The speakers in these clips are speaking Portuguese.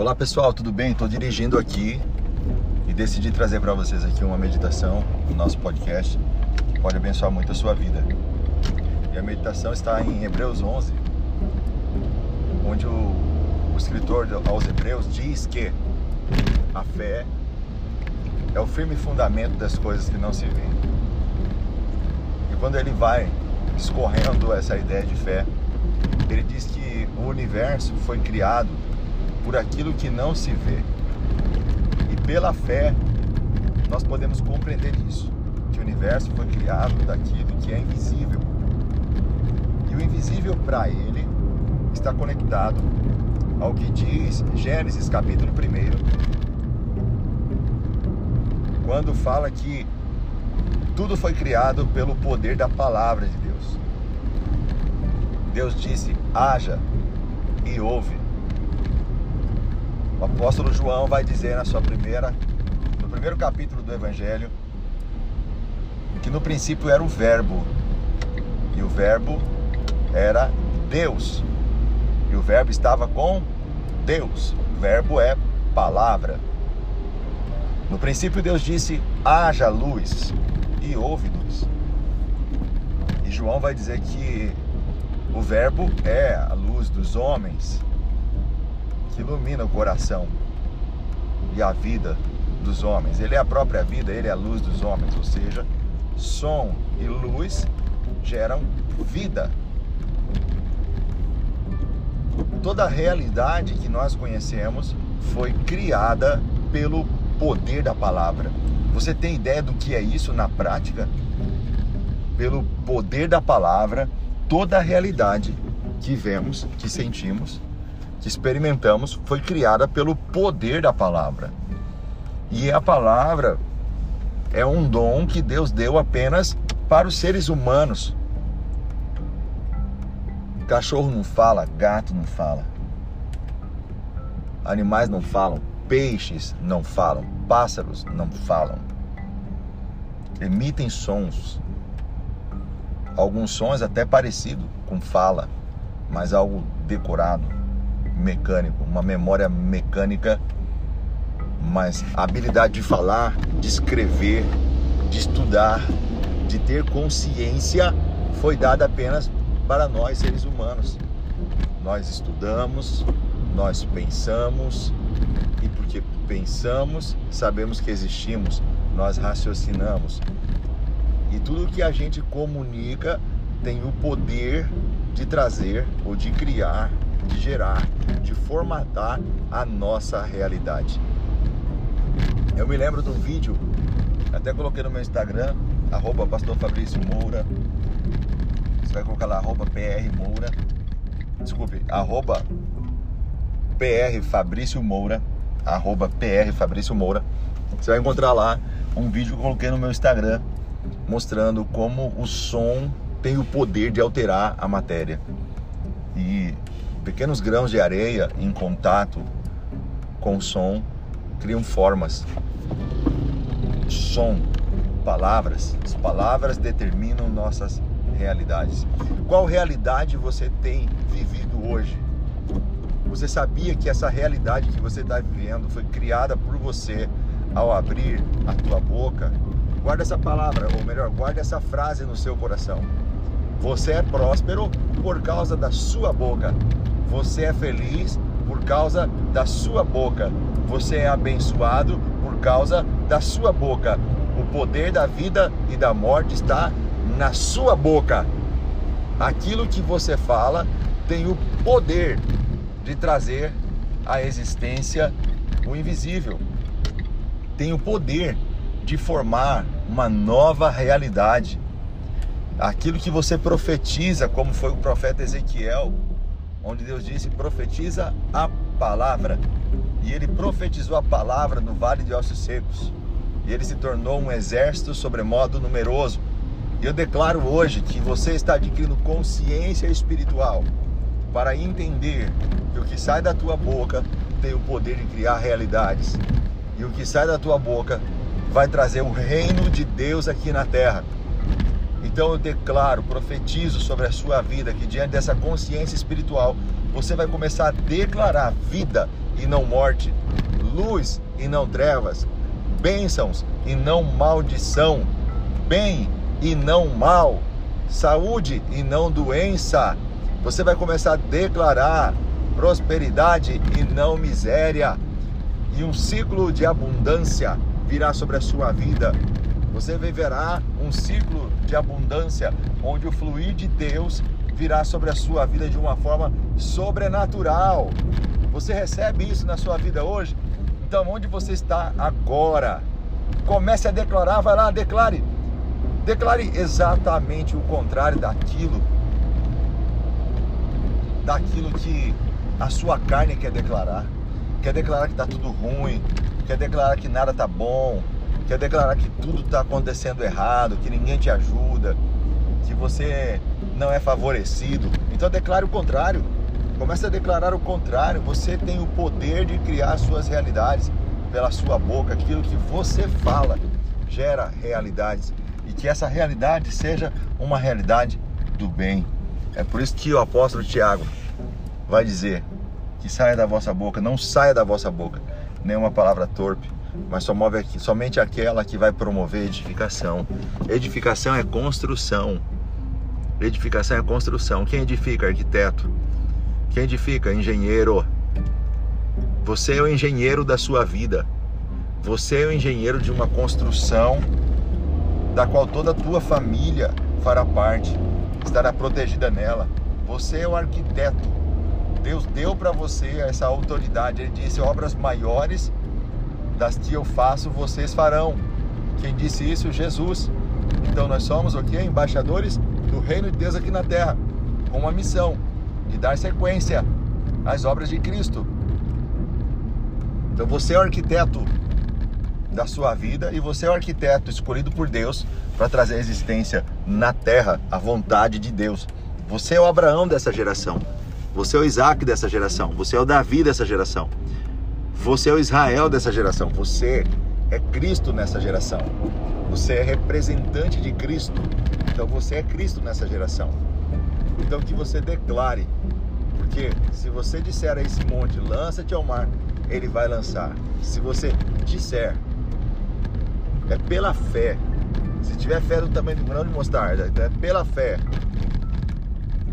Olá pessoal, tudo bem? Estou dirigindo aqui e decidi trazer para vocês aqui uma meditação no nosso podcast que pode abençoar muito a sua vida. E a meditação está em Hebreus 11, onde o, o escritor aos Hebreus diz que a fé é o firme fundamento das coisas que não se veem. E quando ele vai escorrendo essa ideia de fé, ele diz que o universo foi criado por aquilo que não se vê. E pela fé, nós podemos compreender isso, que o universo foi criado daquilo que é invisível. E o invisível para ele está conectado ao que diz Gênesis capítulo 1, quando fala que tudo foi criado pelo poder da palavra de Deus. Deus disse: haja e ouve. O apóstolo João vai dizer na sua primeira, no primeiro capítulo do Evangelho, que no princípio era o Verbo, e o Verbo era Deus, e o Verbo estava com Deus. O Verbo é palavra. No princípio, Deus disse: haja luz, e houve luz. E João vai dizer que o Verbo é a luz dos homens que ilumina o coração e a vida dos homens. Ele é a própria vida, ele é a luz dos homens, ou seja, som e luz geram vida. Toda a realidade que nós conhecemos foi criada pelo poder da palavra. Você tem ideia do que é isso na prática? Pelo poder da palavra, toda a realidade que vemos, que sentimos, que experimentamos foi criada pelo poder da palavra. E a palavra é um dom que Deus deu apenas para os seres humanos. Cachorro não fala, gato não fala. Animais não falam, peixes não falam, pássaros não falam. Emitem sons. Alguns sons até parecido com fala, mas algo decorado mecânico, uma memória mecânica, mas a habilidade de falar, de escrever, de estudar, de ter consciência foi dada apenas para nós seres humanos. Nós estudamos, nós pensamos e porque pensamos, sabemos que existimos, nós raciocinamos. E tudo que a gente comunica tem o poder de trazer ou de criar de gerar, de formatar a nossa realidade. Eu me lembro de um vídeo, até coloquei no meu Instagram, arroba Pastor Fabrício Moura. Você vai colocar lá, arroba PR Moura. Desculpe, arroba PR Fabrício Moura. Arroba PR Fabrício Moura. Você vai encontrar lá um vídeo que eu coloquei no meu Instagram mostrando como o som tem o poder de alterar a matéria. E Pequenos grãos de areia em contato com o som criam formas. Som, palavras. As palavras determinam nossas realidades. Qual realidade você tem vivido hoje? Você sabia que essa realidade que você está vivendo foi criada por você ao abrir a tua boca? Guarda essa palavra, ou melhor, guarda essa frase no seu coração. Você é próspero por causa da sua boca. Você é feliz por causa da sua boca. Você é abençoado por causa da sua boca. O poder da vida e da morte está na sua boca. Aquilo que você fala tem o poder de trazer à existência o invisível. Tem o poder de formar uma nova realidade. Aquilo que você profetiza, como foi o profeta Ezequiel, onde Deus disse: profetiza a palavra. E ele profetizou a palavra no vale de ossos secos. E ele se tornou um exército sobremodo numeroso. E eu declaro hoje que você está adquirindo consciência espiritual para entender que o que sai da tua boca tem o poder de criar realidades. E o que sai da tua boca vai trazer o reino de Deus aqui na terra. Então eu declaro, profetizo sobre a sua vida que diante dessa consciência espiritual você vai começar a declarar vida e não morte, luz e não trevas, bênçãos e não maldição, bem e não mal, saúde e não doença. Você vai começar a declarar prosperidade e não miséria. E um ciclo de abundância virá sobre a sua vida. Você viverá um ciclo de abundância onde o fluir de Deus virá sobre a sua vida de uma forma sobrenatural. Você recebe isso na sua vida hoje? Então, onde você está agora? Comece a declarar, vai lá, declare. Declare exatamente o contrário daquilo daquilo que a sua carne quer declarar. Quer declarar que está tudo ruim, quer declarar que nada está bom, quer declarar que tudo está acontecendo errado, que ninguém te ajuda, que você não é favorecido. Então declare o contrário. Comece a declarar o contrário. Você tem o poder de criar suas realidades pela sua boca. Aquilo que você fala gera realidades e que essa realidade seja uma realidade do bem. É por isso que o apóstolo Tiago vai dizer que saia da vossa boca, não saia da vossa boca nenhuma palavra torpe, mas só move aqui, somente aquela que vai promover edificação. Edificação é construção. Edificação é construção. Quem edifica? Arquiteto. Quem edifica? Engenheiro. Você é o engenheiro da sua vida. Você é o engenheiro de uma construção da qual toda a tua família fará parte, estará protegida nela. Você é o arquiteto. Deus deu para você essa autoridade. Ele disse: obras maiores das que eu faço, vocês farão. Quem disse isso? Jesus. Então nós somos o que? Embaixadores do reino de Deus aqui na terra, com uma missão de dar sequência às obras de Cristo. Então você é o arquiteto da sua vida e você é o arquiteto escolhido por Deus para trazer a existência na terra a vontade de Deus. Você é o Abraão dessa geração. Você é o Isaac dessa geração. Você é o Davi dessa geração. Você é o Israel dessa geração. Você é Cristo nessa geração. Você é representante de Cristo. Então você é Cristo nessa geração. Então que você declare. Porque se você disser a esse monte, lança-te ao mar, ele vai lançar. Se você disser, é pela fé. Se tiver fé do tamanho do grão de mostarda, é pela fé.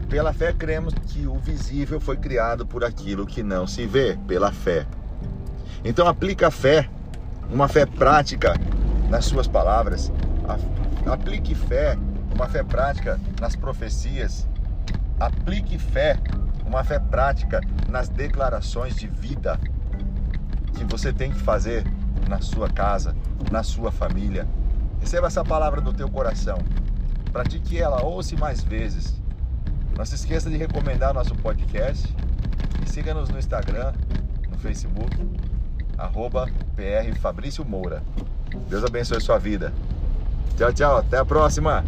Pela fé cremos que o visível foi criado por aquilo que não se vê, pela fé. Então aplica a fé, uma fé prática nas suas palavras. Aplique fé, uma fé prática nas profecias. Aplique fé, uma fé prática nas declarações de vida que você tem que fazer na sua casa, na sua família. Receba essa palavra no teu coração. Pratique ela, ouça mais vezes. Não se esqueça de recomendar nosso podcast e siga-nos no Instagram, no Facebook arroba PR Fabrício Moura. Deus abençoe sua vida. Tchau, tchau. Até a próxima.